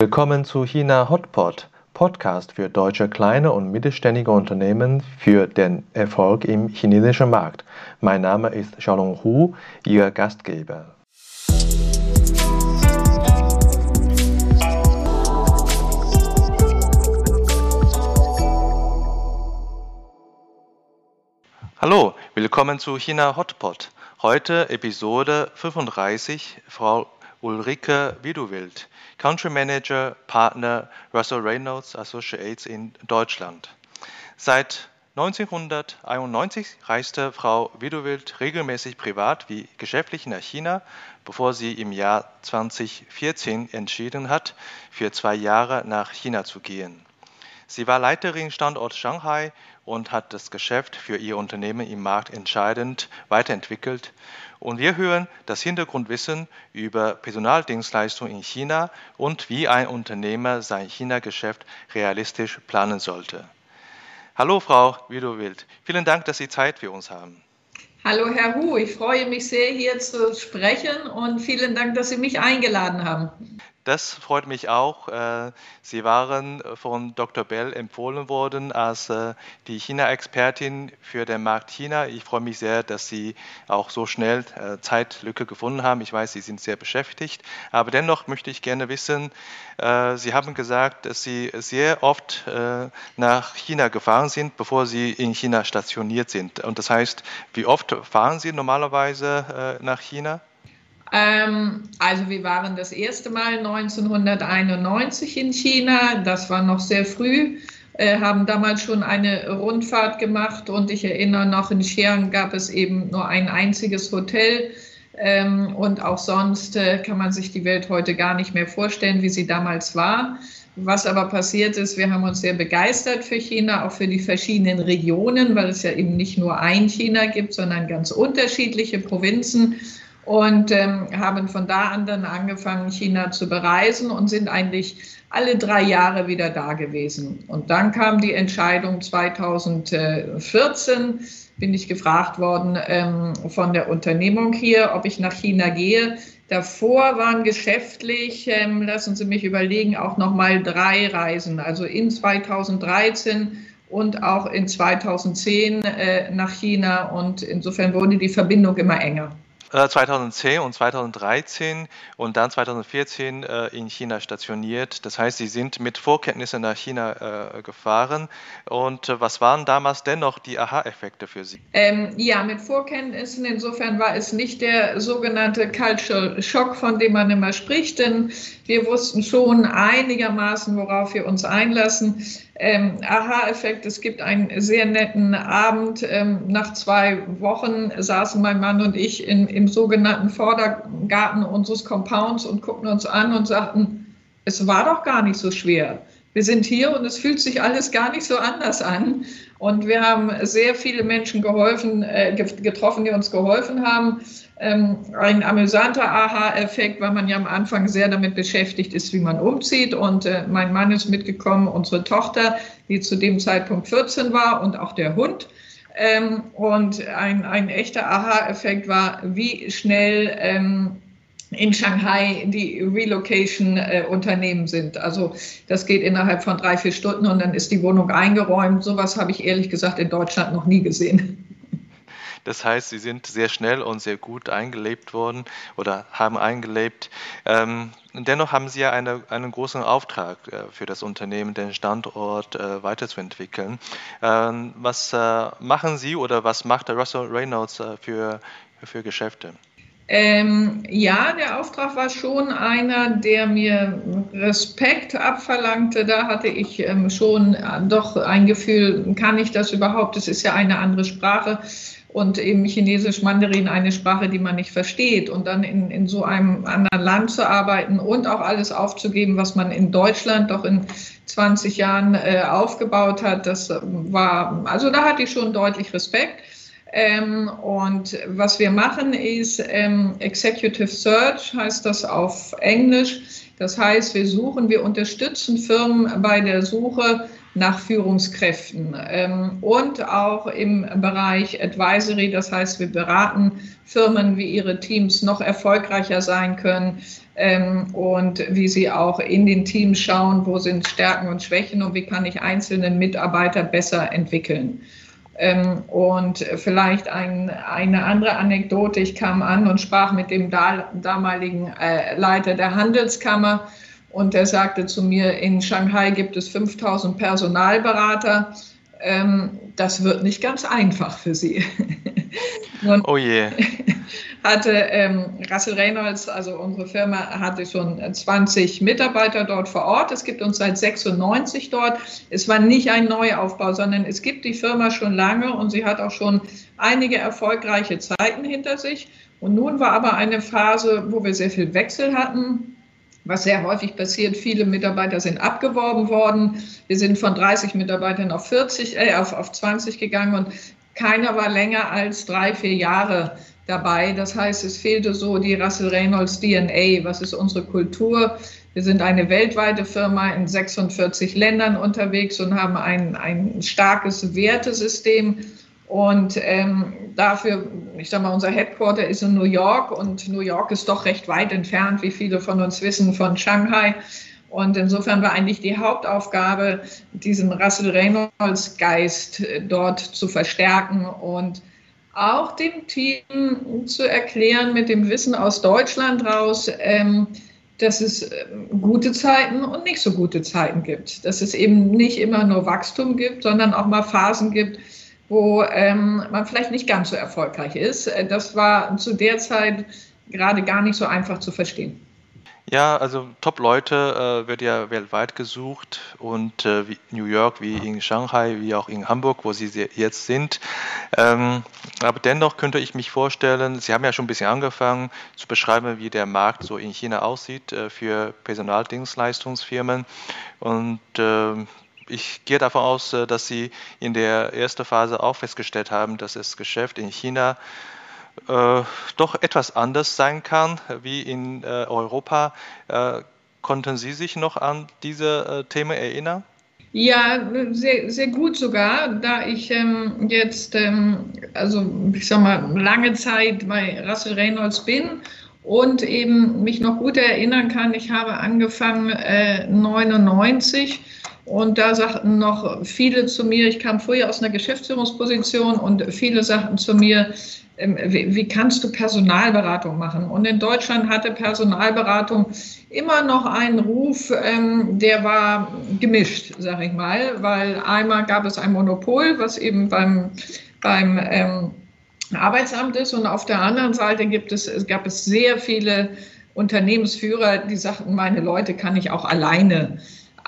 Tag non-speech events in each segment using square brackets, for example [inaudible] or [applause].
Willkommen zu China Hotpot, Podcast für deutsche kleine und mittelständige Unternehmen für den Erfolg im chinesischen Markt. Mein Name ist Xiaolong Hu, Ihr Gastgeber. Hallo, willkommen zu China Hotpot. Heute Episode 35, Frau Ulrike Widuwild, Country Manager, Partner Russell Reynolds Associates in Deutschland. Seit 1991 reiste Frau Widuwild regelmäßig privat wie geschäftlich nach China, bevor sie im Jahr 2014 entschieden hat, für zwei Jahre nach China zu gehen. Sie war Leiterin Standort Shanghai und hat das Geschäft für ihr Unternehmen im Markt entscheidend weiterentwickelt und wir hören das Hintergrundwissen über Personaldienstleistungen in China und wie ein Unternehmer sein China-Geschäft realistisch planen sollte. Hallo Frau Widowild, vielen Dank, dass Sie Zeit für uns haben. Hallo Herr Hu, ich freue mich sehr, hier zu sprechen und vielen Dank, dass Sie mich eingeladen haben. Das freut mich auch. Äh, Sie waren von Dr. Bell empfohlen worden als äh, die China-Expertin für den Markt China. Ich freue mich sehr, dass Sie auch so schnell äh, Zeitlücke gefunden haben. Ich weiß, Sie sind sehr beschäftigt. Aber dennoch möchte ich gerne wissen, Sie haben gesagt, dass Sie sehr oft nach China gefahren sind, bevor Sie in China stationiert sind. Und das heißt, wie oft fahren Sie normalerweise nach China? Ähm, also wir waren das erste Mal 1991 in China, das war noch sehr früh, äh, haben damals schon eine Rundfahrt gemacht und ich erinnere noch, in Xi'an gab es eben nur ein einziges Hotel. Ähm, und auch sonst äh, kann man sich die Welt heute gar nicht mehr vorstellen, wie sie damals war. Was aber passiert ist, wir haben uns sehr begeistert für China, auch für die verschiedenen Regionen, weil es ja eben nicht nur ein China gibt, sondern ganz unterschiedliche Provinzen und ähm, haben von da an dann angefangen, China zu bereisen und sind eigentlich alle drei Jahre wieder da gewesen. Und dann kam die Entscheidung 2014, bin ich gefragt worden ähm, von der Unternehmung hier, ob ich nach China gehe. Davor waren geschäftlich, ähm, lassen Sie mich überlegen, auch nochmal drei Reisen, also in 2013 und auch in 2010 äh, nach China. Und insofern wurde die Verbindung immer enger. 2010 äh, und 2013 und dann 2014 äh, in China stationiert. Das heißt, Sie sind mit Vorkenntnissen nach China äh, gefahren. Und was waren damals dennoch die Aha-Effekte für Sie? Ähm, ja, mit Vorkenntnissen. Insofern war es nicht der sogenannte Cultural Shock, von dem man immer spricht, denn wir wussten schon einigermaßen, worauf wir uns einlassen. Ähm, Aha-Effekt, es gibt einen sehr netten Abend. Ähm, nach zwei Wochen saßen mein Mann und ich in, im sogenannten Vordergarten unseres Compounds und guckten uns an und sagten, es war doch gar nicht so schwer. Wir sind hier und es fühlt sich alles gar nicht so anders an. Und wir haben sehr viele Menschen geholfen, äh, getroffen, die uns geholfen haben. Ähm, ein amüsanter Aha-Effekt, weil man ja am Anfang sehr damit beschäftigt ist, wie man umzieht. Und äh, mein Mann ist mitgekommen, unsere Tochter, die zu dem Zeitpunkt 14 war, und auch der Hund. Ähm, und ein, ein echter Aha-Effekt war, wie schnell ähm, in Shanghai die Relocation-Unternehmen äh, sind. Also das geht innerhalb von drei, vier Stunden und dann ist die Wohnung eingeräumt. Sowas habe ich ehrlich gesagt in Deutschland noch nie gesehen. Das heißt, sie sind sehr schnell und sehr gut eingelebt worden oder haben eingelebt. Ähm, dennoch haben sie ja eine, einen großen Auftrag äh, für das Unternehmen, den Standort äh, weiterzuentwickeln. Ähm, was äh, machen Sie oder was macht der Russell Reynolds äh, für, für Geschäfte? Ähm, ja, der Auftrag war schon einer, der mir Respekt abverlangte. Da hatte ich ähm, schon äh, doch ein Gefühl, kann ich das überhaupt? Es ist ja eine andere Sprache und eben Chinesisch Mandarin eine Sprache, die man nicht versteht. Und dann in, in so einem anderen Land zu arbeiten und auch alles aufzugeben, was man in Deutschland doch in 20 Jahren äh, aufgebaut hat, das war, also da hatte ich schon deutlich Respekt. Ähm, und was wir machen ist ähm, Executive Search, heißt das auf Englisch. Das heißt, wir suchen, wir unterstützen Firmen bei der Suche nach Führungskräften ähm, und auch im Bereich Advisory. Das heißt, wir beraten Firmen, wie ihre Teams noch erfolgreicher sein können ähm, und wie sie auch in den Teams schauen, wo sind Stärken und Schwächen und wie kann ich einzelne Mitarbeiter besser entwickeln. Ähm, und vielleicht ein, eine andere Anekdote. Ich kam an und sprach mit dem damaligen äh, Leiter der Handelskammer und der sagte zu mir, in Shanghai gibt es 5000 Personalberater. Ähm, das wird nicht ganz einfach für Sie. [laughs] oh je. [laughs] Hatte ähm, Russell Reynolds, also unsere Firma, hatte schon 20 Mitarbeiter dort vor Ort. Es gibt uns seit 96 dort. Es war nicht ein Neuaufbau, sondern es gibt die Firma schon lange und sie hat auch schon einige erfolgreiche Zeiten hinter sich. Und nun war aber eine Phase, wo wir sehr viel Wechsel hatten was sehr häufig passiert. Viele Mitarbeiter sind abgeworben worden. Wir sind von 30 Mitarbeitern auf 40, äh, auf, auf 20 gegangen und keiner war länger als drei, vier Jahre dabei. Das heißt, es fehlte so die Russell Reynolds DNA. Was ist unsere Kultur? Wir sind eine weltweite Firma in 46 Ländern unterwegs und haben ein, ein starkes Wertesystem und ähm, dafür, ich sage mal, unser Headquarter ist in New York und New York ist doch recht weit entfernt, wie viele von uns wissen, von Shanghai. Und insofern war eigentlich die Hauptaufgabe, diesen Russell Reynolds Geist äh, dort zu verstärken und auch dem Team zu erklären mit dem Wissen aus Deutschland raus, ähm, dass es ähm, gute Zeiten und nicht so gute Zeiten gibt. Dass es eben nicht immer nur Wachstum gibt, sondern auch mal Phasen gibt, wo ähm, man vielleicht nicht ganz so erfolgreich ist. Äh, das war zu der Zeit gerade gar nicht so einfach zu verstehen. Ja, also Top-Leute äh, wird ja weltweit gesucht und äh, New York, wie in Shanghai, wie auch in Hamburg, wo Sie jetzt sind. Ähm, aber dennoch könnte ich mich vorstellen, Sie haben ja schon ein bisschen angefangen zu beschreiben, wie der Markt so in China aussieht äh, für Personaldienstleistungsfirmen und ähm, ich gehe davon aus, äh, dass Sie in der ersten Phase auch festgestellt haben, dass das Geschäft in China äh, doch etwas anders sein kann wie in äh, Europa. Äh, konnten Sie sich noch an diese äh, Themen erinnern? Ja, sehr, sehr gut sogar, da ich ähm, jetzt, ähm, also ich sag mal, lange Zeit bei Russell Reynolds bin und eben mich noch gut erinnern kann, ich habe angefangen äh, 99 und da sagten noch viele zu mir, ich kam früher aus einer Geschäftsführungsposition und viele sagten zu mir, ähm, wie, kannst du Personalberatung machen? Und in Deutschland hatte Personalberatung immer noch einen Ruf, ähm, der war gemischt, sage ich mal, weil einmal gab es ein Monopol, was eben beim, beim ähm, Arbeitsamt ist und auf der anderen Seite gibt es, gab es sehr viele Unternehmensführer, die sagten, meine Leute kann ich auch alleine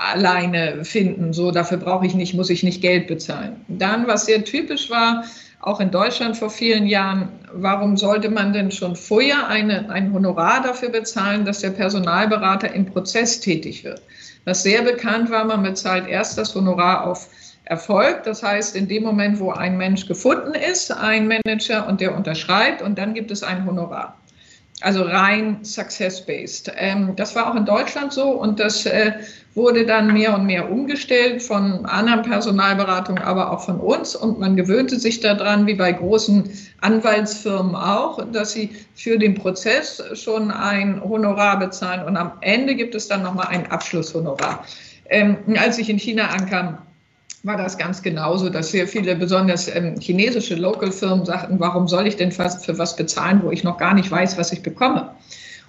alleine finden. So, dafür brauche ich nicht, muss ich nicht Geld bezahlen. Dann, was sehr typisch war, auch in Deutschland vor vielen Jahren, warum sollte man denn schon vorher eine, ein Honorar dafür bezahlen, dass der Personalberater im Prozess tätig wird? Was sehr bekannt war, man bezahlt erst das Honorar auf Erfolg. Das heißt, in dem Moment, wo ein Mensch gefunden ist, ein Manager und der unterschreibt und dann gibt es ein Honorar. Also rein success-based. Ähm, das war auch in Deutschland so und das äh, wurde dann mehr und mehr umgestellt von anderen Personalberatungen, aber auch von uns. Und man gewöhnte sich daran, wie bei großen Anwaltsfirmen auch, dass sie für den Prozess schon ein Honorar bezahlen und am Ende gibt es dann nochmal ein Abschlusshonorar. Ähm, als ich in China ankam, war das ganz genauso, dass sehr viele, besonders ähm, chinesische Local-Firmen sagten, warum soll ich denn fast für was bezahlen, wo ich noch gar nicht weiß, was ich bekomme?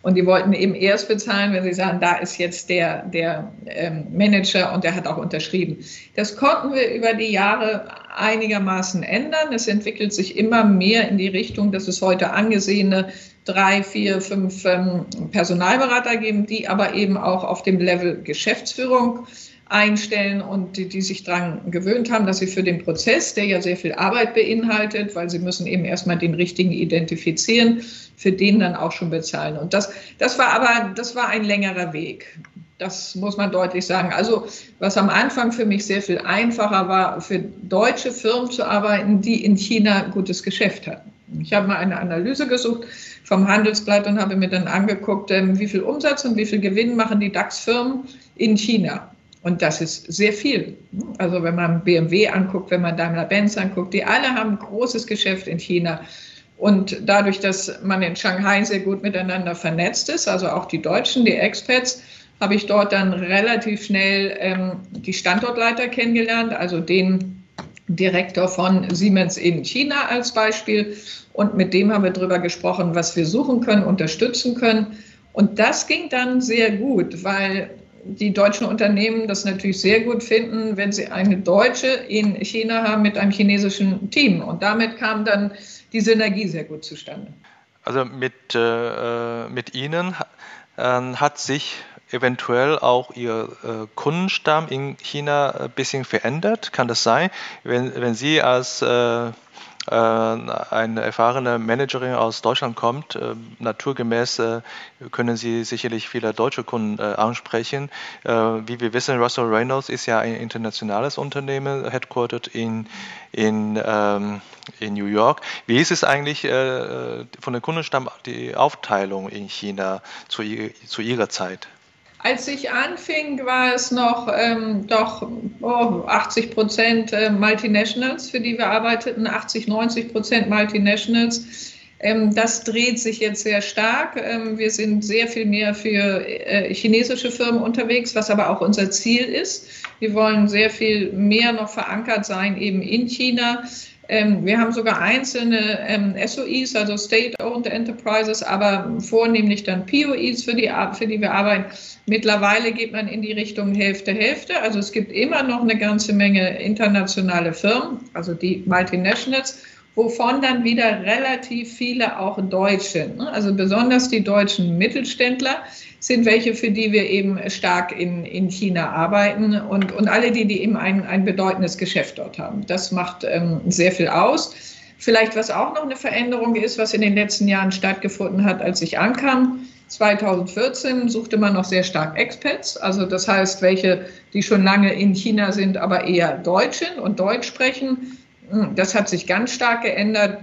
Und die wollten eben erst bezahlen, wenn sie sagen, da ist jetzt der, der ähm, Manager und der hat auch unterschrieben. Das konnten wir über die Jahre einigermaßen ändern. Es entwickelt sich immer mehr in die Richtung, dass es heute angesehene drei, vier, fünf ähm, Personalberater geben, die aber eben auch auf dem Level Geschäftsführung einstellen und die, die sich daran gewöhnt haben, dass sie für den Prozess, der ja sehr viel Arbeit beinhaltet, weil sie müssen eben erstmal den richtigen identifizieren, für den dann auch schon bezahlen. Und das, das war aber, das war ein längerer Weg. Das muss man deutlich sagen. Also was am Anfang für mich sehr viel einfacher war, für deutsche Firmen zu arbeiten, die in China gutes Geschäft hatten. Ich habe mal eine Analyse gesucht vom Handelsblatt und habe mir dann angeguckt, ähm, wie viel Umsatz und wie viel Gewinn machen die DAX-Firmen in China. Und das ist sehr viel. Also wenn man BMW anguckt, wenn man Daimler-Benz anguckt, die alle haben großes Geschäft in China. Und dadurch, dass man in Shanghai sehr gut miteinander vernetzt ist, also auch die Deutschen, die Expats, habe ich dort dann relativ schnell ähm, die Standortleiter kennengelernt, also den Direktor von Siemens in China als Beispiel. Und mit dem haben wir darüber gesprochen, was wir suchen können, unterstützen können. Und das ging dann sehr gut, weil die deutschen Unternehmen das natürlich sehr gut finden, wenn sie eine Deutsche in China haben mit einem chinesischen Team. Und damit kam dann die Synergie sehr gut zustande. Also mit, äh, mit Ihnen äh, hat sich eventuell auch Ihr äh, Kundenstamm in China ein bisschen verändert? Kann das sein? Wenn, wenn Sie als äh, eine erfahrene Managerin aus Deutschland kommt, äh, naturgemäß äh, können Sie sicherlich viele deutsche Kunden ansprechen. Wie wir wissen, Russell Reynolds ist ja ein internationales Unternehmen, headquartered in, in, ähm, in New York. Wie ist es eigentlich von der Kundenstamm die Aufteilung in China zu, zu Ihrer Zeit? Als ich anfing, war es noch ähm, doch oh, 80 Prozent äh, Multinationals, für die wir arbeiteten, 80, 90 Prozent Multinationals. Ähm, das dreht sich jetzt sehr stark. Ähm, wir sind sehr viel mehr für äh, chinesische Firmen unterwegs, was aber auch unser Ziel ist. Wir wollen sehr viel mehr noch verankert sein eben in China. Ähm, wir haben sogar einzelne ähm, SOEs, also State-Owned Enterprises, aber vornehmlich dann POEs, für die, für die wir arbeiten. Mittlerweile geht man in die Richtung Hälfte, Hälfte. Also es gibt immer noch eine ganze Menge internationale Firmen, also die Multinationals, wovon dann wieder relativ viele auch Deutsche, ne? also besonders die deutschen Mittelständler sind welche, für die wir eben stark in, in China arbeiten und, und alle die, die eben ein, ein bedeutendes Geschäft dort haben. Das macht ähm, sehr viel aus. Vielleicht, was auch noch eine Veränderung ist, was in den letzten Jahren stattgefunden hat, als ich ankam, 2014 suchte man noch sehr stark Expats, also das heißt, welche, die schon lange in China sind, aber eher Deutschen und Deutsch sprechen. Das hat sich ganz stark geändert.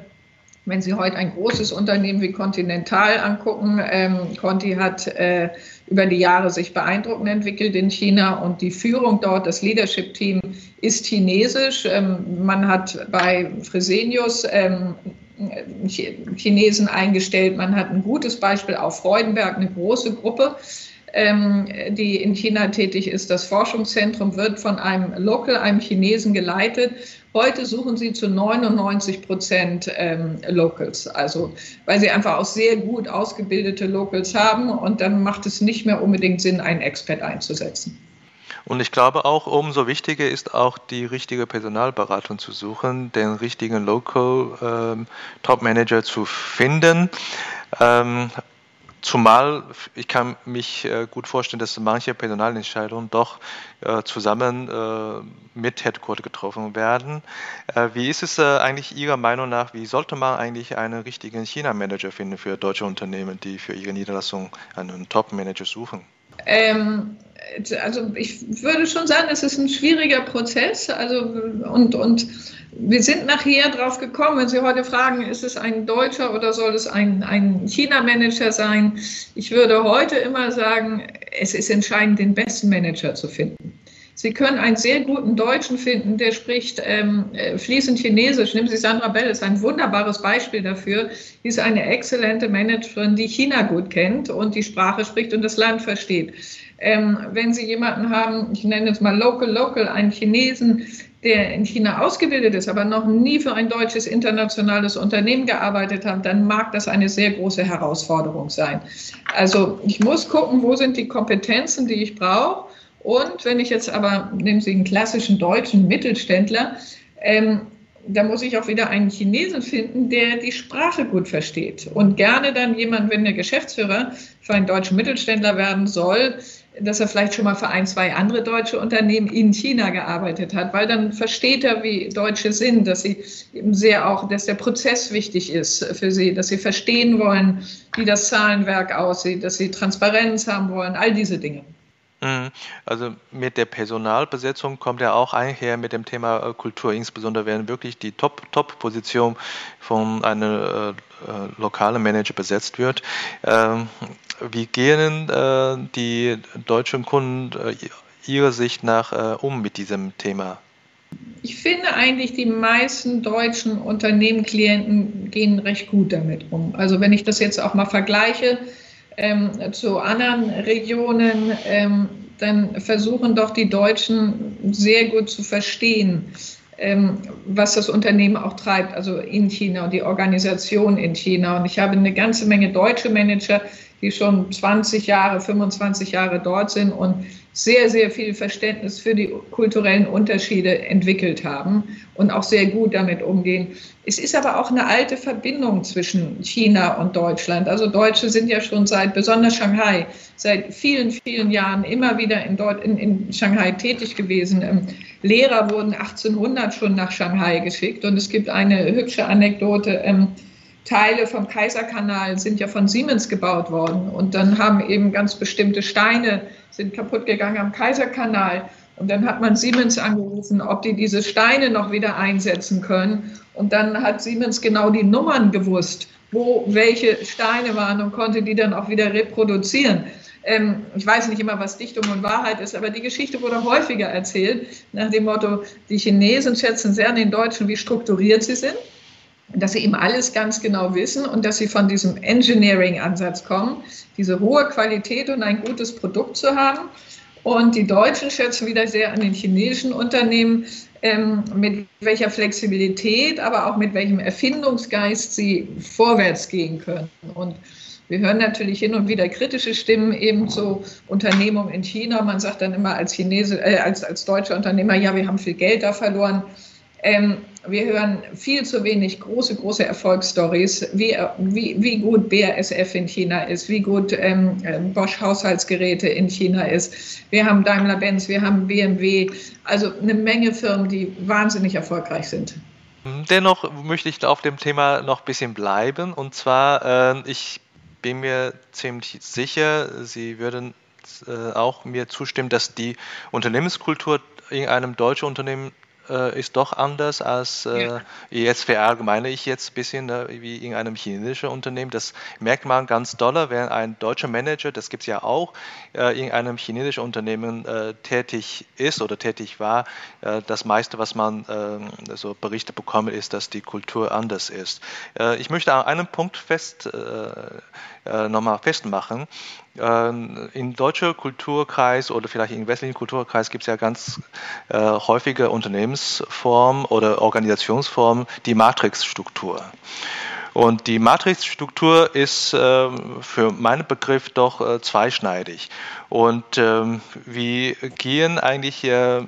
Wenn Sie heute ein großes Unternehmen wie Continental angucken, ähm, Conti hat äh, über die Jahre sich beeindruckend entwickelt in China und die Führung dort, das Leadership-Team ist chinesisch. Ähm, man hat bei Fresenius ähm, Chinesen eingestellt. Man hat ein gutes Beispiel auf Freudenberg, eine große Gruppe, ähm, die in China tätig ist. Das Forschungszentrum wird von einem Local, einem Chinesen geleitet Heute suchen sie zu 99 Prozent ähm, Locals, also weil sie einfach auch sehr gut ausgebildete Locals haben und dann macht es nicht mehr unbedingt Sinn, einen Expert einzusetzen. Und ich glaube auch, umso wichtiger ist auch die richtige Personalberatung zu suchen, den richtigen Local ähm, Top Manager zu finden. Ähm, Zumal ich kann mich äh, gut vorstellen, dass manche Personalentscheidungen doch äh, zusammen äh, mit Headquarter getroffen werden. wie ist es eigentlich Ihrer Meinung nach, wie sollte man eigentlich einen richtigen China-Manager finden für deutsche Unternehmen, die für ihre Niederlassung einen Top-Manager suchen? Ähm, also ich würde schon sagen, es ist ein schwieriger Prozess. Also und, und wir sind nachher drauf gekommen, wenn Sie heute fragen, ist es ein Deutscher oder soll es ein, ein China-Manager sein? Ich würde heute immer sagen, es ist entscheidend, den besten Manager zu finden. Sie können einen sehr guten Deutschen finden, der spricht ähm, äh, fließend Chinesisch. Nehmen Sie Sandra Bell, ist ein wunderbares Beispiel dafür. Sie ist eine exzellente Managerin, die China gut kennt und die Sprache spricht und das Land versteht. Ähm, wenn Sie jemanden haben, ich nenne es mal Local Local, einen Chinesen, der in China ausgebildet ist, aber noch nie für ein deutsches internationales Unternehmen gearbeitet hat, dann mag das eine sehr große Herausforderung sein. Also ich muss gucken, wo sind die Kompetenzen, die ich brauche und wenn ich jetzt aber, nehmen Sie einen klassischen deutschen Mittelständler, ähm, da muss ich auch wieder einen Chinesen finden, der die Sprache gut versteht. Und gerne dann jemand, wenn der Geschäftsführer für einen deutschen Mittelständler werden soll, dass er vielleicht schon mal für ein, zwei andere deutsche Unternehmen in China gearbeitet hat, weil dann versteht er, wie Deutsche sind, dass sie eben sehr auch, dass der Prozess wichtig ist für sie, dass sie verstehen wollen, wie das Zahlenwerk aussieht, dass sie Transparenz haben wollen, all diese Dinge. Mhm. Also mit der Personalbesetzung kommt ja auch einher mit dem Thema äh, Kultur, insbesondere wenn wirklich die Top-Top-Position von einem äh, lokalen Manager besetzt wird. Ähm, wie gehen äh, die deutschen Kunden äh, Ihrer Sicht nach um mit diesem Thema? Ich finde eigentlich, die meisten deutschen Unternehmen, Klienten gehen recht gut damit um. Also wenn ich das jetzt auch mal vergleiche ähm, zu anderen Regionen, ähm, dann versuchen doch die Deutschen sehr gut zu verstehen, was das Unternehmen auch treibt, also in China und die Organisation in China. Und ich habe eine ganze Menge deutsche Manager, die schon 20 Jahre, 25 Jahre dort sind und sehr, sehr viel Verständnis für die kulturellen Unterschiede entwickelt haben und auch sehr gut damit umgehen. Es ist aber auch eine alte Verbindung zwischen China und Deutschland. Also Deutsche sind ja schon seit, besonders Shanghai, seit vielen, vielen Jahren immer wieder in, Deut in, in Shanghai tätig gewesen. Ähm, Lehrer wurden 1800 schon nach Shanghai geschickt und es gibt eine hübsche Anekdote. Teile vom Kaiserkanal sind ja von Siemens gebaut worden. Und dann haben eben ganz bestimmte Steine sind kaputt gegangen am Kaiserkanal. Und dann hat man Siemens angerufen, ob die diese Steine noch wieder einsetzen können. Und dann hat Siemens genau die Nummern gewusst, wo welche Steine waren und konnte die dann auch wieder reproduzieren. Ähm, ich weiß nicht immer, was Dichtung und Wahrheit ist, aber die Geschichte wurde häufiger erzählt, nach dem Motto, die Chinesen schätzen sehr an den Deutschen, wie strukturiert sie sind dass sie eben alles ganz genau wissen und dass sie von diesem Engineering-Ansatz kommen, diese hohe Qualität und ein gutes Produkt zu haben. Und die Deutschen schätzen wieder sehr an den chinesischen Unternehmen, ähm, mit welcher Flexibilität, aber auch mit welchem Erfindungsgeist sie vorwärts gehen können. Und wir hören natürlich hin und wieder kritische Stimmen eben zu Unternehmungen in China. Man sagt dann immer als Chinese, äh, als, als deutscher Unternehmer, ja, wir haben viel Geld da verloren. Ähm, wir hören viel zu wenig große, große Erfolgsstories, wie, wie, wie gut BASF in China ist, wie gut ähm, ähm, Bosch Haushaltsgeräte in China ist. Wir haben Daimler-Benz, wir haben BMW, also eine Menge Firmen, die wahnsinnig erfolgreich sind. Dennoch möchte ich auf dem Thema noch ein bisschen bleiben. Und zwar, äh, ich bin mir ziemlich sicher, Sie würden äh, auch mir zustimmen, dass die Unternehmenskultur in einem deutschen Unternehmen äh, ist doch anders als äh, jetzt verallgemeine ich jetzt ein bisschen ne, wie in einem chinesischen Unternehmen. Das merkt man ganz doll, wenn ein deutscher Manager, das gibt es ja auch, äh, in einem chinesischen Unternehmen äh, tätig ist oder tätig war. Äh, das meiste, was man äh, so Berichte bekommt, ist, dass die Kultur anders ist. ich möchte an einem Punkt fest nochmal festmachen. Ähm, in deutscher Kulturkreis oder vielleicht im westlichen Kulturkreis gibt es ja ganz äh, häufige Unternehmensformen oder Organisationsformen, die Matrixstruktur. Und die Matrixstruktur ist äh, für meinen Begriff doch äh, zweischneidig. Und ähm, wie gehen eigentlich äh,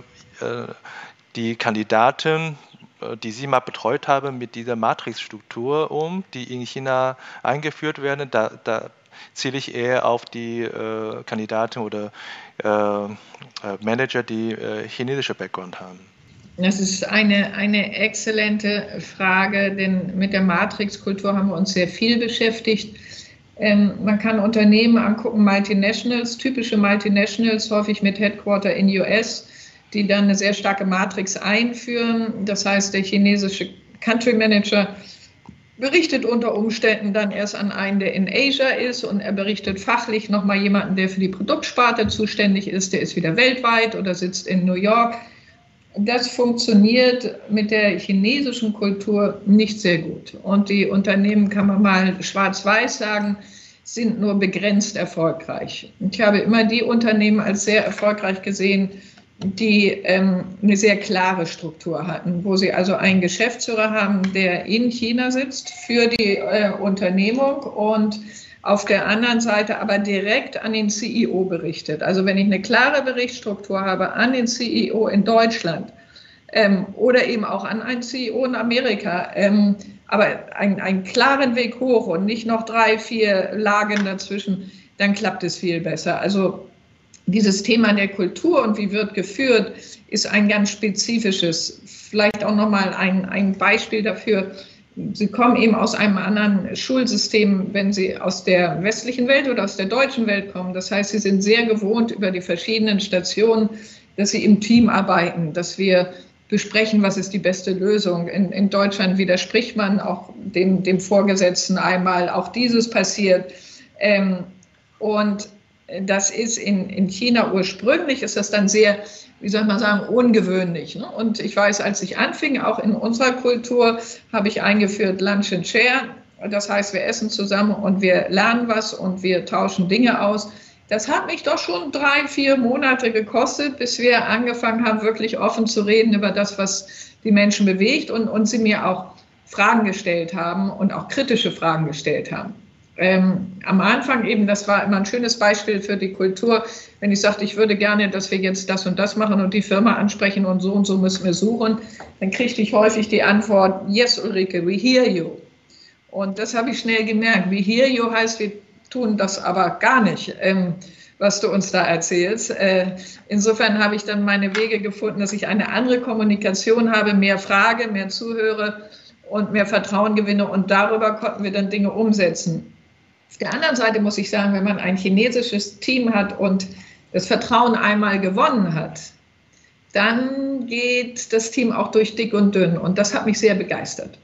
die Kandidaten, äh, die Sie mal betreut haben, mit dieser Matrixstruktur um, die in China eingeführt werden? Da, da ziele ich eher auf die äh, Kandidaten oder äh, äh, Manager, die äh, chinesische Background haben? Das ist eine, eine exzellente Frage, denn mit der Matrix-Kultur haben wir uns sehr viel beschäftigt. Ähm, man kann Unternehmen angucken, Multinationals, typische Multinationals, häufig mit Headquarter in US, die dann eine sehr starke Matrix einführen. Das heißt, der chinesische Country Manager berichtet unter Umständen dann erst an einen, der in Asia ist und er berichtet fachlich nochmal jemanden, der für die Produktsparte zuständig ist, der ist wieder weltweit oder sitzt in New York. Das funktioniert mit der chinesischen Kultur nicht sehr gut. Und die Unternehmen, kann man mal schwarz-weiß sagen, sind nur begrenzt erfolgreich. Ich habe immer die Unternehmen als sehr erfolgreich gesehen, die ähm, eine sehr klare Struktur hatten, wo sie also einen Geschäftsführer haben, der in China sitzt für die äh, Unternehmung und auf der anderen Seite aber direkt an den CEO berichtet. Also wenn ich eine klare Berichtsstruktur habe an den CEO in Deutschland ähm, oder eben auch an einen CEO in Amerika, ähm, aber einen, einen klaren Weg hoch und nicht noch drei, vier Lagen dazwischen, dann klappt es viel besser. Also dieses Thema der Kultur und wie wird geführt, ist ein ganz spezifisches. Vielleicht auch nochmal ein, ein Beispiel dafür. Sie kommen eben aus einem anderen Schulsystem, wenn Sie aus der westlichen Welt oder aus der deutschen Welt kommen. Das heißt, Sie sind sehr gewohnt über die verschiedenen Stationen, dass Sie im Team arbeiten, dass wir besprechen, was ist die beste Lösung. In, in Deutschland widerspricht man auch dem, dem Vorgesetzten einmal, auch dieses passiert. Ähm, und Das ist in, in China ursprünglich, ist das dann sehr, wie soll man sagen, ungewöhnlich. Ne? Und ich weiß, als ich anfing, auch in unserer Kultur, habe ich eingeführt Lunch and Share. Das heißt, wir essen zusammen und wir lernen was und wir tauschen Dinge aus. Das hat mich doch schon drei, vier Monate gekostet, bis wir angefangen haben, wirklich offen zu reden über das, was die Menschen bewegt und, und sie mir auch Fragen gestellt haben und auch kritische Fragen gestellt haben. Ähm, am Anfang eben, das war immer ein schönes Beispiel für die Kultur, wenn ich sagte, ich würde gerne, dass wir jetzt das und das machen und die Firma ansprechen und so und so müssen wir suchen, dann kriegte ich häufig die Antwort, yes, Ulrike, we hear you. Und das habe ich schnell gemerkt. We hear you heißt, wir tun das aber gar nicht, ähm, was du uns da erzählst. Äh, insofern habe ich dann meine Wege gefunden, dass ich eine andere Kommunikation habe, mehr frage, mehr zuhöre und mehr Vertrauen gewinne und darüber konnten wir dann Dinge umsetzen. Auf der anderen Seite muss ich sagen, wenn man ein chinesisches Team hat und das Vertrauen einmal gewonnen hat, dann geht das Team auch durch dick und dünn und das hat mich sehr begeistert.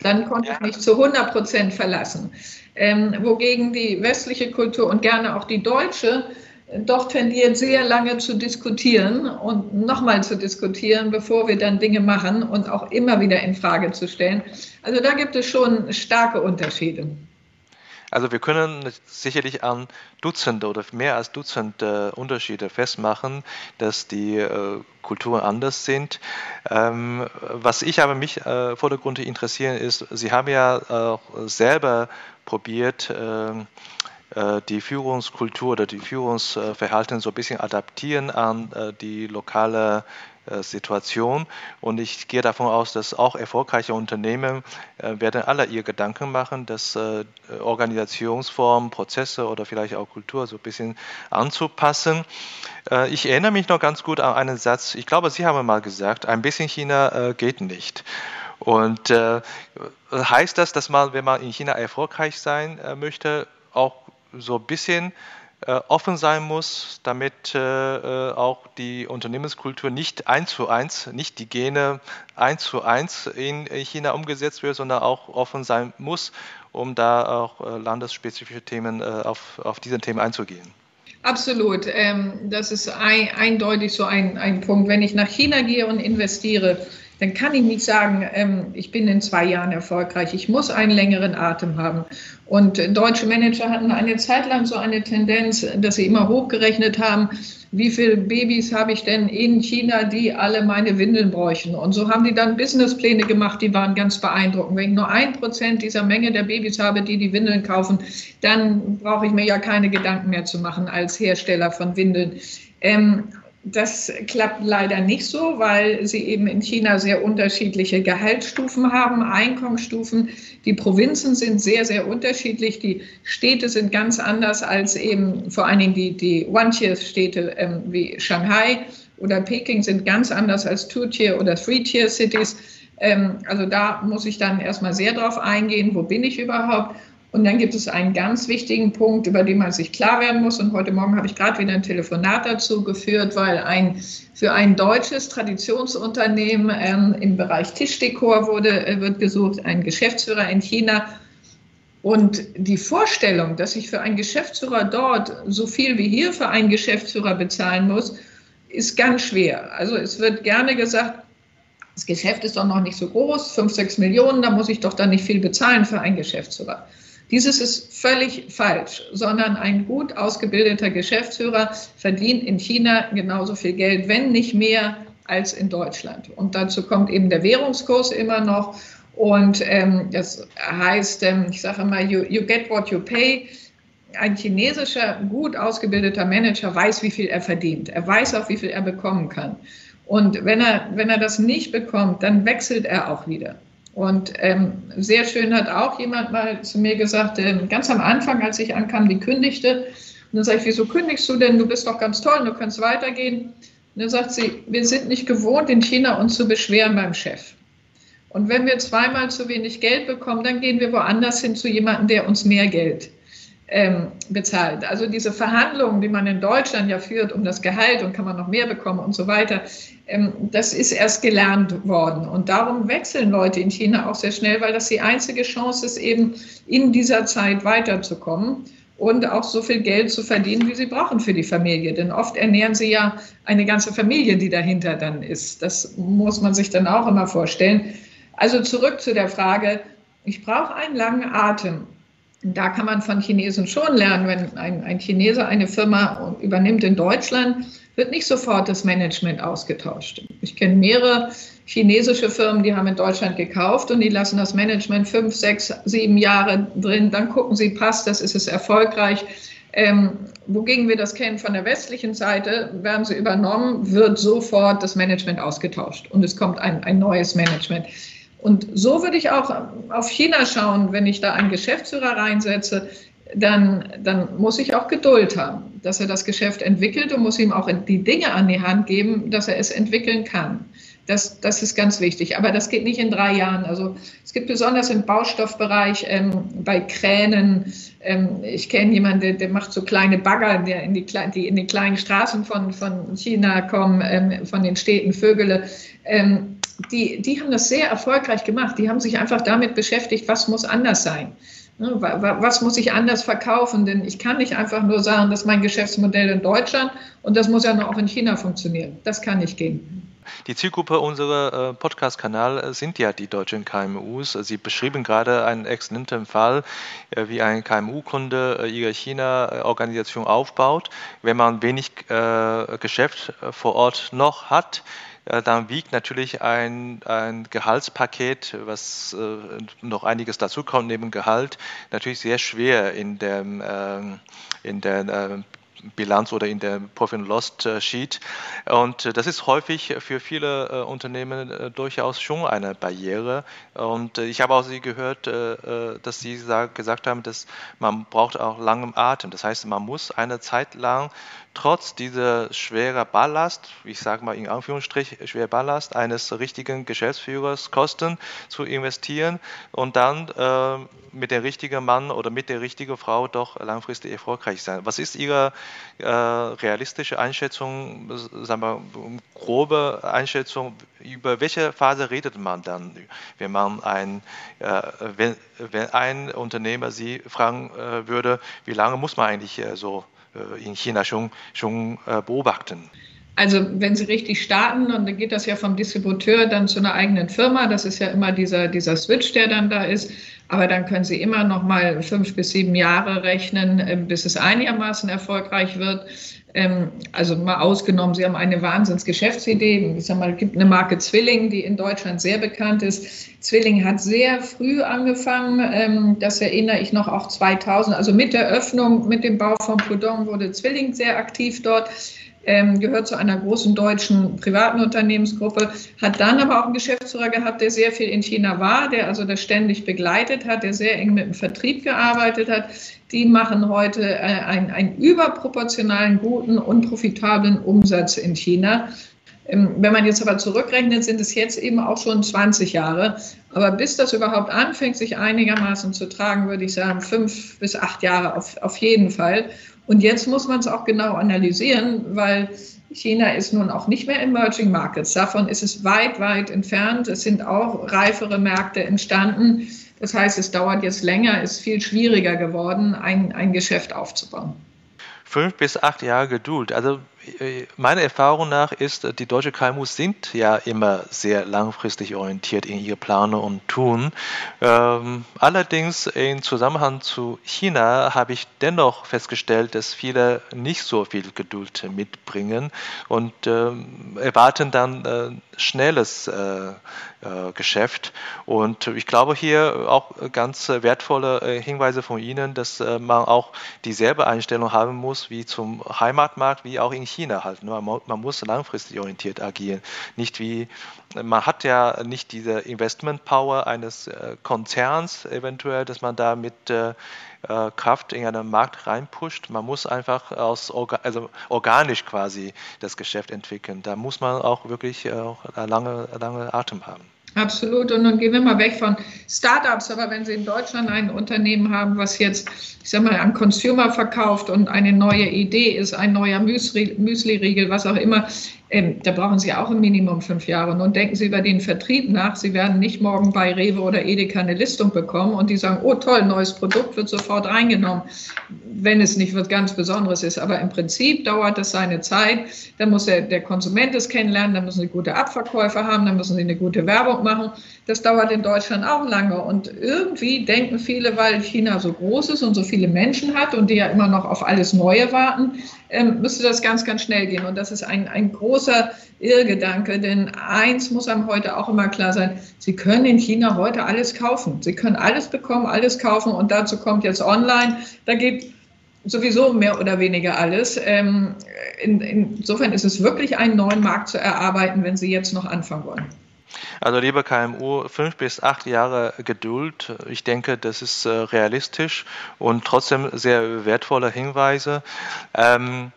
Dann konnte ja. ich mich zu 100 Prozent verlassen. Ähm, wogegen die westliche Kultur und gerne auch die deutsche äh, doch tendiert, sehr lange zu diskutieren und nochmal zu diskutieren, bevor wir dann Dinge machen und auch immer wieder in Frage zu stellen. Also da gibt es schon starke Unterschiede. Also wir können sicherlich an Dutzende oder mehr als Dutzende Unterschiede festmachen, dass die äh, Kulturen anders sind. Ähm, was ich aber mich äh, vordergründig interessieren ist, Sie haben ja auch selber probiert, äh, die Führungskultur oder die Führungsverhalten so ein bisschen adaptieren an äh, die lokale äh, Situation. Und ich gehe davon aus, dass auch erfolgreiche Unternehmen äh, werden alle ihr Gedanken machen, dass äh, Organisationsformen, Prozesse oder vielleicht auch Kultur so ein bisschen anzupassen. Äh, ich erinnere mich noch ganz gut an einen Satz, ich glaube, Sie haben mal gesagt, ein bisschen China äh, geht nicht. Und äh, heißt das, dass man, wenn man in China erfolgreich sein möchte, auch so ein bisschen äh, offen sein muss, damit äh, äh, auch die Unternehmenskultur nicht eins zu eins, nicht die Gene eins zu eins in China umgesetzt wird, sondern auch offen sein muss, um da auch landesspezifische Themen auf, auf diese Themen einzugehen. Absolut. Ähm, das ist eindeutig so ein, ein Punkt. Wenn ich nach China gehe und investiere, dann kann ich nicht sagen, ähm, ich bin in zwei Jahren erfolgreich. Ich muss einen längeren Atem haben. Und deutsche Manager hatten eine Zeit lang so eine Tendenz, dass sie immer hochgerechnet haben, wie viele Babys habe ich denn in China, die alle meine Windeln bräuchten. Und so haben die dann Businesspläne gemacht, die waren ganz beeindruckend. Wenn ich nur ein Prozent dieser Menge der Babys habe, die die Windeln kaufen, dann brauche ich mir ja keine Gedanken mehr zu machen als Hersteller von Windeln. Ähm, das klappt leider nicht so, weil sie eben in China sehr unterschiedliche Gehaltsstufen haben, Einkommensstufen. Die Provinzen sind sehr, sehr unterschiedlich. Die Städte sind ganz anders als eben vor allen Dingen die, die One-Tier-Städte ähm, wie Shanghai oder Peking sind ganz anders als Two-Tier- oder Three-Tier-Cities. Ähm, also da muss ich dann erstmal sehr drauf eingehen, wo bin ich überhaupt. Und dann gibt es einen ganz wichtigen Punkt, über den man sich klar werden muss. Und heute Morgen habe ich gerade wieder ein Telefonat dazu geführt, weil ein, für ein deutsches Traditionsunternehmen ähm, im Bereich Tischdekor wurde, äh, wird gesucht, ein Geschäftsführer in China. Und die Vorstellung, dass ich für einen Geschäftsführer dort so viel wie hier für einen Geschäftsführer bezahlen muss, ist ganz schwer. Also es wird gerne gesagt, das Geschäft ist doch noch nicht so groß, 5, 6 Millionen, da muss ich doch dann nicht viel bezahlen für einen Geschäftsführer. Dieses ist völlig falsch, sondern ein gut ausgebildeter Geschäftsführer verdient in China genauso viel Geld, wenn nicht mehr, als in Deutschland. Und dazu kommt eben der Währungskurs immer noch. Und ähm, das heißt, ähm, ich sage immer, you, you get what you pay ein chinesischer, gut ausgebildeter Manager weiß, wie viel er verdient. Er weiß auch, wie viel er bekommen kann. Und wenn er, wenn er das nicht bekommt, dann wechselt er auch wieder. Und ähm, sehr schön hat auch jemand mal zu mir gesagt, äh, ganz am Anfang, als ich ankam, die kündigte. Und dann sage ich, wieso kündigst du denn? Du bist doch ganz toll, du kannst weitergehen. Und dann sagt sie, wir sind nicht gewohnt, in China uns zu beschweren beim Chef. Und wenn wir zweimal zu wenig Geld bekommen, dann gehen wir woanders hin zu jemandem, der uns mehr Geld ähm, bezahlt. Also diese Verhandlungen, die man in Deutschland ja führt um das Gehalt und kann man noch mehr bekommen und so weiter, ähm, das ist erst gelernt worden. Und darum wechseln Leute in China auch sehr schnell, weil das die einzige Chance ist, eben in dieser Zeit weiterzukommen. und auch so viel Geld zu verdienen, wie sie brauchen für die Familie. Denn oft ernähren sie ja eine ganze Familie, die dahinter dann ist. Das muss man sich dann auch immer vorstellen. Also zurück zu der Frage, ich brauche einen langen Atem. Da kann man von Chinesen schon lernen, wenn ein, ein Chinese eine Firma übernimmt in Deutschland, wird nicht sofort das Management ausgetauscht. Ich kenne mehrere chinesische Firmen, die haben in Deutschland gekauft und die lassen das Management fünf, sechs, sieben Jahre drin. Dann gucken sie, passt das, ist es erfolgreich. Ähm, wogegen wir das kennen von der westlichen Seite, werden sie übernommen, wird sofort das Management ausgetauscht und es kommt ein, ein neues Management. Und so würde ich auch auf China schauen, wenn ich da einen Geschäftsführer reinsetze, dann, dann muss ich auch Geduld haben, dass er das Geschäft entwickelt und muss ihm auch die Dinge an die Hand geben, dass er es entwickeln kann. Das, das ist ganz wichtig. Aber das geht nicht in drei Jahren. Also es gibt besonders im Baustoffbereich ähm, bei Kränen, ähm, ich kenne jemanden, der, der, macht so kleine Bagger, der in die, die in die kleinen Straßen von, von China kommen, ähm, von den Städten Vögele. Ähm, die, die haben das sehr erfolgreich gemacht. Die haben sich einfach damit beschäftigt, was muss anders sein. Ne, was muss ich anders verkaufen? Denn ich kann nicht einfach nur sagen, das ist mein Geschäftsmodell in Deutschland und das muss ja nur auch in China funktionieren. Das kann nicht gehen. Die Zielgruppe unserer äh, Podcast-Kanal äh, sind ja die deutschen KMUs. Sie beschrieben gerade einen exzellenten Fall, äh, wie ein KMU-Kunde ihre China-Organisation aufbaut. Wenn man wenig Geschäft vor Ort noch hat, dann wiegt natürlich ein, ein Gehaltspaket, was noch einiges dazu kommt neben Gehalt, natürlich sehr schwer in, dem, ähm, in der Bilanz oder in der Profit and Loss Sheet. Und äh, das ist häufig für viele äh, Unternehmen äh, durchaus schon eine Barriere. Und ich habe auch Sie gehört, dass Sie gesagt haben, dass man braucht auch langem Atem. Das heißt, man muss eine Zeit lang trotz dieser schweren Ballast, ich sage mal in Anführungsstrich schwerer Ballast eines richtigen Geschäftsführers kosten zu investieren und dann äh, mit dem richtigen Mann oder mit der richtigen Frau doch langfristig erfolgreich sein. Was ist Ihre äh, realistische Einschätzung, sagen wir, grobe Einschätzung, über welche Phase redet man dann, wenn man ein, äh, wenn, wenn ein Unternehmer Sie fragen äh, würde, wie lange muss man eigentlich äh, so in China schon, schon äh, beobachten. Also wenn Sie richtig starten, und dann geht das ja vom Distributeur dann zu einer eigenen Firma, das ist ja immer dieser, dieser Switch, der dann da ist, aber dann können Sie immer noch mal fünf bis sieben Jahre rechnen, äh, bis es einigermaßen erfolgreich wird. Ähm, also mal ausgenommen, Sie haben eine Wahnsinnsgeschäftsidee. Ich sage mal, es gibt eine Marke Zwilling, die in Deutschland sehr bekannt ist. Zwilling hat sehr früh angefangen. Ähm, das erinnere ich noch auch 2000. Also mit der Öffnung, mit dem Bau von Pudong wurde Zwilling sehr aktiv dort. Ähm, gehört zu einer großen deutschen privaten Unternehmensgruppe, hat dann aber auch einen Geschäftsführer gehabt, der sehr viel in China war, der also das ständig begleitet hat, der sehr eng mit dem Vertrieb gearbeitet hat, die machen heute äh, einen, einen überproportionalen guten und profitablen Umsatz in China. Ähm, wenn man jetzt aber zurückrechnet, sind es jetzt eben auch schon 20 Jahre. Aber bis das überhaupt anfängt, sich einigermaßen zu tragen, würde ich sagen, fünf bis acht Jahre auf, auf jeden Fall. Und jetzt muss man es auch genau analysieren, weil China ist nun auch nicht mehr Emerging Markets. Davon ist es weit, weit entfernt. Es sind auch reifere Märkte entstanden. Das heißt, es dauert jetzt länger, ist viel schwieriger geworden, ein, ein Geschäft aufzubauen. Fünf bis acht Jahre Geduld. Also meiner Erfahrung nach ist, äh, die deutsche KMUs sind ja immer sehr langfristig orientiert in ihre Planung und Tun. Ähm, allerdings im Zusammenhang zu China habe ich dennoch festgestellt, dass viele nicht so viel Geduld mitbringen und ähm, erwarten dann äh, schnelles äh, äh, Geschäft. Und ich glaube hier auch ganz wertvolle äh, Hinweise von Ihnen, dass äh, man auch dieselbe Einstellung haben muss wie zum Heimatmarkt, wie auch in China halt. Ne? Man muss langfristig orientiert agieren. Nicht wie, man hat ja nicht diese Investment Power eines Konzerns eventuell, dass man da mit Kraft in einen Markt reinpusht. Man muss einfach aus, also organisch quasi das Geschäft entwickeln. Da muss man auch wirklich lange, lange Atem haben. Absolut. Und nun gehen wir mal weg von Startups. Aber wenn Sie in Deutschland ein Unternehmen haben, was jetzt, ich sag mal, an Consumer verkauft und eine neue Idee ist, ein neuer Müsli-Riegel, was auch immer, ähm, da brauchen Sie auch im Minimum fünf Jahre. Nun denken Sie über den Vertrieb nach. Sie werden nicht morgen bei Rewe oder Edeka eine Listung bekommen und die sagen, oh toll, neues Produkt wird sofort reingenommen, wenn es nicht was ganz Besonderes ist. Aber im Prinzip dauert das seine Zeit. Dann muss der, der Konsument es kennenlernen, dann müssen Sie gute Abverkäufer haben, dann müssen Sie eine gute Werbung machen. Das dauert in Deutschland auch lange. Und irgendwie denken viele, weil China so groß ist und so viele Menschen hat und die ja immer noch auf alles Neue warten, ähm, müsste das ganz, ganz schnell gehen. Und das ist ein, ein großer Irrgedanke, denn eins muss einem heute auch immer klar sein, Sie können in China heute alles kaufen. Sie können alles bekommen, alles kaufen und dazu kommt jetzt online. Da geht sowieso mehr oder weniger alles. Ähm, in, insofern ist es wirklich einen neuen Markt zu erarbeiten, wenn Sie jetzt noch anfangen wollen. Also liebe KMU, fünf bis acht Jahre Geduld. Ich denke, das ist äh, realistisch und trotzdem sehr wertvolle Hinweise. Ähm,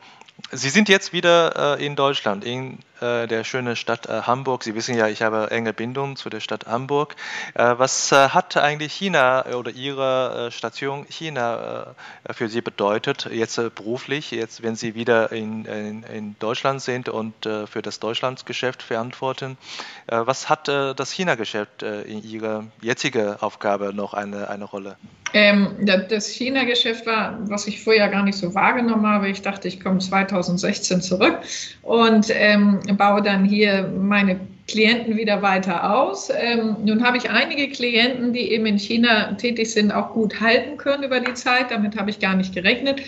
Sie sind jetzt wieder äh, in Deutschland, in der schönen Stadt äh, Hamburg. Sie wissen ja, ich habe enge Bindung zu der Stadt Hamburg. Äh, was äh, hat eigentlich China oder Ihre äh, Station China für Sie bedeutet, jetzt beruflich, jetzt wenn Sie wieder in, in, in Deutschland sind und für das Deutschlandgeschäft verantworten? was hat das China-Geschäft in Ihrer jetzigen Aufgabe noch eine, eine Rolle? Ähm, das China-Geschäft war, was ich vorher gar nicht so wahrgenommen habe. Ich dachte, ich komme 2016 zurück und ähm, baue dann hier meine Klienten wieder weiter aus. Ähm, nun habe ich einige Klienten, die eben in China tätig sind, auch gut halten können über die Zeit. Damit habe ich gar nicht gerechnet.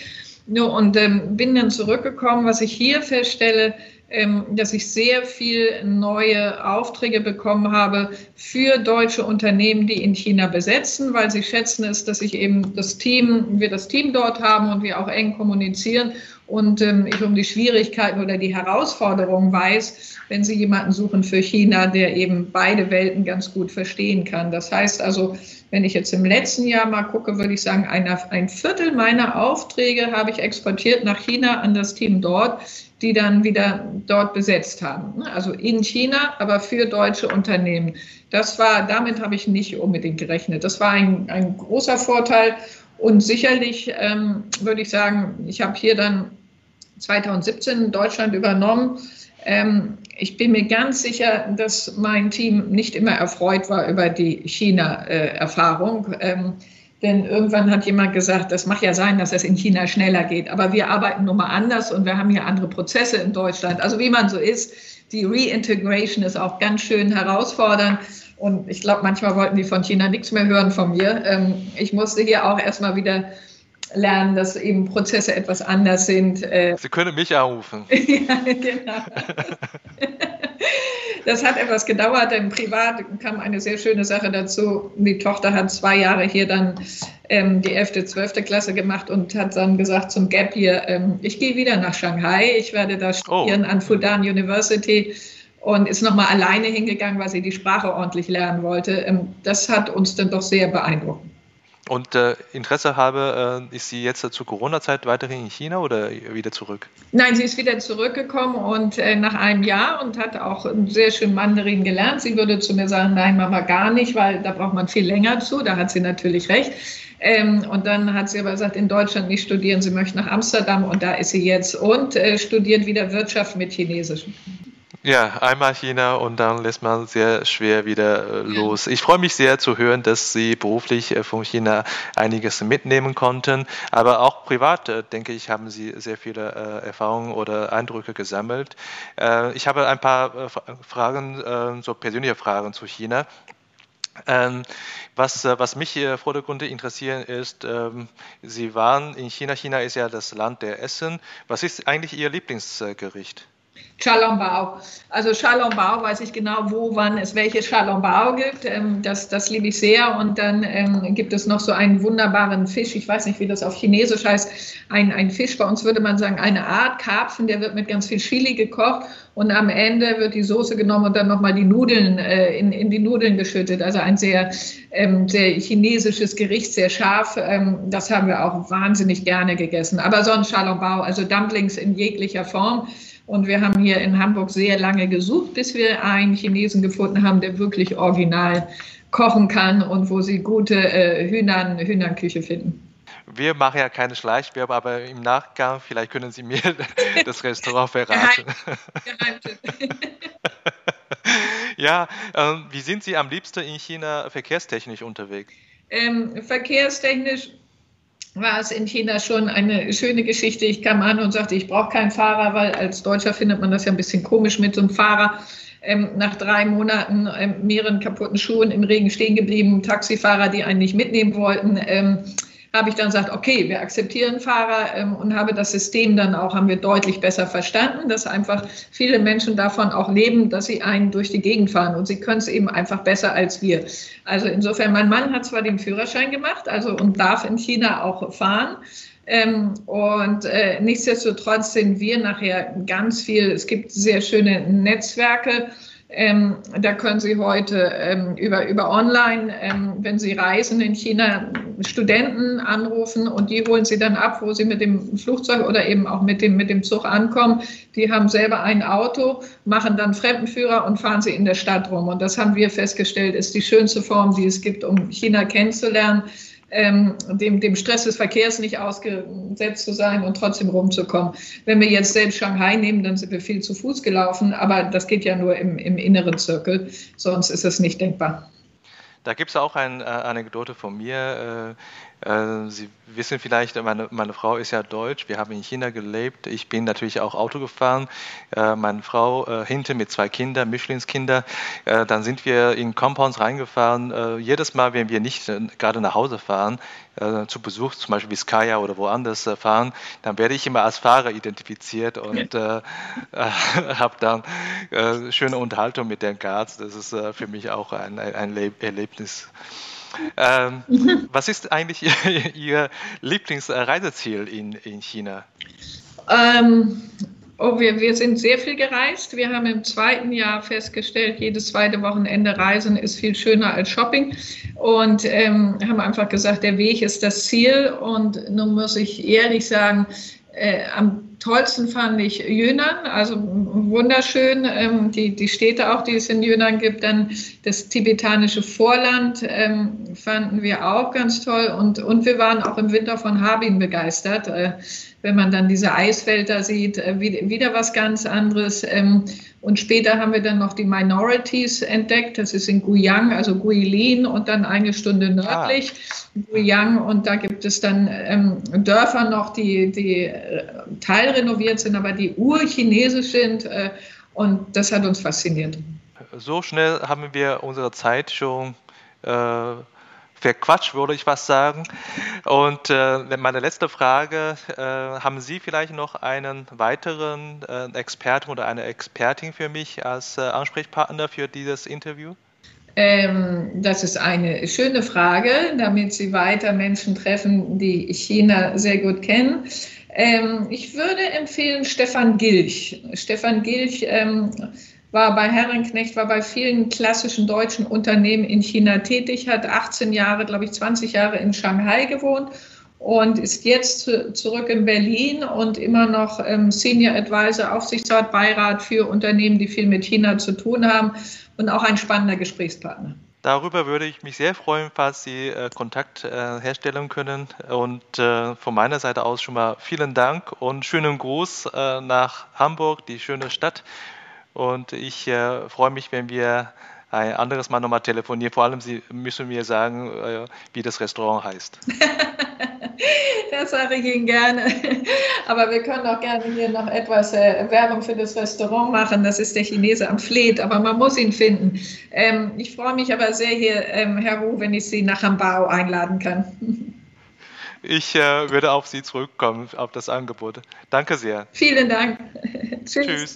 Nur, und ähm, bin dann zurückgekommen. Was ich hier feststelle, ähm, dass ich sehr viel neue Aufträge bekommen habe für deutsche Unternehmen, die in China besetzen, weil sie schätzen es, dass ich eben das Team, wir das Team dort haben und wir auch eng kommunizieren und ähm, ich um die Schwierigkeiten oder die Herausforderungen weiß, wenn Sie jemanden suchen für China, der eben beide Welten ganz gut verstehen kann. Das heißt also, wenn ich jetzt im letzten Jahr mal gucke, würde ich sagen, ein, Viertel meiner Aufträge habe ich exportiert nach China an das Team dort die dann wieder dort besetzt haben. Also in China, aber für deutsche Unternehmen. Das war, damit habe ich nicht unbedingt gerechnet. Das war ein, ein großer Vorteil. Und sicherlich ähm, würde ich sagen, ich habe hier dann 2017 Deutschland übernommen. Ähm, ich bin mir ganz sicher, dass mein Team nicht immer erfreut war über die China-Erfahrung. Äh, ähm, denn irgendwann hat jemand gesagt, das mag ja sein, dass es in China schneller geht, aber wir arbeiten nun mal anders und wir haben hier andere Prozesse in Deutschland. Also wie man so ist, die Reintegration ist auch ganz schön herausfordernd. Und ich glaube, manchmal wollten die von China nichts mehr hören von mir. Ähm, ich musste hier auch erstmal wieder lernen, dass eben Prozesse etwas anders sind. Äh. Sie können mich anrufen. [laughs] ja, genau. Das hat etwas gedauert, denn privat kam eine sehr schöne Sache dazu. Die Tochter hat zwei Jahre hier dann ähm, die 11., 12. Klasse gemacht und hat dann gesagt zum Gap hier, ähm, ich gehe wieder nach Shanghai, ich werde da studieren oh. an Fudan University und ist nochmal alleine hingegangen, weil sie die Sprache ordentlich lernen wollte. Ähm, das hat uns dann doch sehr beeindruckt. Und äh, Interesse habe, äh, ist sie jetzt zur Corona-Zeit weiterhin in China oder wieder zurück? Nein, sie ist wieder zurückgekommen und äh, nach einem Jahr und hat auch sehr schön Mandarin gelernt. Sie würde zu mir sagen, nein, Mama, gar nicht, weil da braucht man viel länger zu. Da hat sie natürlich recht. Ähm, und dann hat sie aber gesagt, in Deutschland nicht studieren, sie möchte nach Amsterdam und da ist sie jetzt und äh, studiert wieder Wirtschaft mit Chinesisch. Ja, einmal China und dann lässt man sehr schwer wieder äh, los. Ich freue mich sehr zu hören, dass Sie beruflich äh, von China einiges mitnehmen konnten, aber auch privat, äh, denke ich, haben Sie sehr viele Erfahrungen oder Eindrücke gesammelt. Ich habe ein paar Fragen, so persönliche Fragen zu China. Ähm, was, was mich hier vordergründig interessieren ist, ähm, Sie waren in China. China ist ja das Land der Essen. Was ist eigentlich Ihr Lieblingsgericht? Chalombao. Also Chalombao weiß ich genau, wo, wann es welche Chalombao gibt. Ähm, das, das liebe ich sehr. Und dann ähm, gibt es noch so einen wunderbaren Fisch. Ich weiß nicht, wie das auf Chinesisch heißt. Ein, ein Fisch, bei uns würde man sagen, eine Art Karpfen, der wird mit ganz viel Chili gekocht. Und am Ende wird die Soße genommen und dann nochmal die Nudeln äh, in, in die Nudeln geschüttet. Also ein sehr, ähm, sehr chinesisches Gericht, sehr scharf. Das haben wir auch wahnsinnig gerne gegessen. Aber sonst Chalombao, also Dumplings in jeglicher Form. Und wir haben hier in Hamburg sehr lange gesucht, bis wir einen Chinesen gefunden haben, der wirklich original kochen kann und wo sie gute äh, Hühnern, Hühnerküche finden. wir machen ja keine Schleichwerbung, aber im Nachgang vielleicht können Sie mir [laughs] das Restaurant verraten. ja, ähm, wie sind Sie am liebsten in China verkehrstechnisch unterwegs? Ähm, verkehrstechnisch war es in China schon eine schöne Geschichte. Ich kam an und sagte, ich brauche keinen Fahrer, weil als Deutscher findet man das ja ein bisschen komisch mit so einem Fahrer. Ähm, nach drei Monaten ähm, mehreren kaputten Schuhen im Regen stehen geblieben, Taxifahrer, die einen nicht mitnehmen wollten. Ähm, habe ich dann gesagt, okay, wir akzeptieren Fahrer ähm, und habe das System dann auch, haben wir deutlich besser verstanden, dass einfach viele Menschen davon auch leben, dass sie einen durch die Gegend fahren und sie können es eben einfach besser als wir. Also insofern, mein Mann hat zwar den Führerschein gemacht, also und darf in China auch fahren. Ähm, und äh, nichtsdestotrotz sind wir nachher ganz viel, es gibt sehr schöne Netzwerke, ähm, da können Sie heute ähm, über, über online, ähm, wenn Sie reisen in China, Studenten anrufen und die holen Sie dann ab, wo Sie mit dem Flugzeug oder eben auch mit dem, mit dem Zug ankommen. Die haben selber ein Auto, machen dann Fremdenführer und fahren sie in der Stadt rum. Und das haben wir festgestellt, ist die schönste Form, die es gibt, um China kennenzulernen ähm, dem, dem Stress des Verkehrs nicht ausgesetzt zu sein und trotzdem rumzukommen. Wenn wir jetzt selbst Shanghai nehmen, dann sind wir viel zu Fuß gelaufen, aber das geht ja nur im, im inneren Zirkel, sonst ist es nicht denkbar. Da gibt es auch eine äh, Anekdote von mir. Äh, äh, Sie wissen vielleicht, meine, meine Frau ist ja deutsch, wir haben in China gelebt. Ich bin natürlich auch Auto gefahren. Äh, meine Frau äh, hinten mit zwei Kindern, Mischlingskinder. Äh, dann sind wir in Compounds reingefahren. Äh, jedes Mal, wenn wir nicht äh, gerade nach Hause fahren, äh, zu Besuch, zum Beispiel Vizcaya oder woanders fahren, dann werde ich immer als Fahrer identifiziert und ja. [laughs] habe dann schöne Unterhaltung mit den Guards. Das ist für mich auch ein, ein Erlebnis. Ähm, [laughs] was ist eigentlich Ihr, [laughs] Ihr Lieblingsreiseziel in, in China? Ähm, oh, wir, wir sind sehr viel gereist. Wir haben im zweiten Jahr festgestellt, jedes zweite Wochenende Reisen ist viel schöner als Shopping. Und ähm, haben einfach gesagt, der Weg ist das Ziel. Und nun muss ich ehrlich sagen, äh, am tollsten fand ich Yunnan, also wunderschön, ähm, die, die Städte auch, die es in Yunnan gibt. Dann das tibetanische Vorland ähm, fanden wir auch ganz toll. Und, und wir waren auch im Winter von Harbin begeistert. Äh, wenn man dann diese Eisfelder sieht, äh, wieder was ganz anderes. Ähm, und später haben wir dann noch die Minorities entdeckt. Das ist in Guyang, also Guilin und dann eine Stunde nördlich ah. Guyang. Und da gibt es dann ähm, Dörfer noch, die, die äh, teilrenoviert sind, aber die urchinesisch sind. Äh, und das hat uns fasziniert. So schnell haben wir unsere Zeit schon äh, verquatscht, würde ich was sagen. Und äh, meine letzte Frage, äh, haben Sie vielleicht noch einen weiteren äh, Experten oder eine Expertin für mich als äh, Ansprechpartner für dieses Interview? Ähm, das ist eine schöne Frage, damit Sie weiter Menschen treffen, die China sehr gut kennen. Ähm, ich würde empfehlen Stefan Gilch. Stefan Gilch ähm, war bei Herrenknecht, war bei vielen klassischen deutschen Unternehmen in China tätig, hat 18 Jahre, glaube ich, 20 Jahre in Shanghai gewohnt und ist jetzt zurück in Berlin und immer noch ähm, Senior Advisor, Aufsichtsrat, Beirat für Unternehmen, die viel mit China zu tun haben und auch ein spannender Gesprächspartner. Darüber würde ich mich sehr freuen, falls Sie äh, Kontakt äh, herstellen können. Und äh, von meiner Seite aus schon mal vielen Dank und schönen Gruß nach Hamburg, die schöne Stadt. Und ich äh, freue mich, wenn wir ein anderes Mal nochmal telefonieren. Vor allem, Sie müssen mir sagen, äh, wie das Restaurant heißt. [laughs] das sage ich Ihnen gerne. Aber wir können auch gerne hier noch etwas äh, Werbung für das Restaurant machen. Das ist der Chinese am Fleet, aber man muss ihn finden. Ähm, ich freue mich aber sehr hier, ähm, Herr Wu, wenn ich Sie nach Hambao einladen kann. [laughs] Ich äh, würde auf Sie zurückkommen, auf das Angebot. Danke sehr. Vielen Dank. [laughs] Tschüss. Tschüss.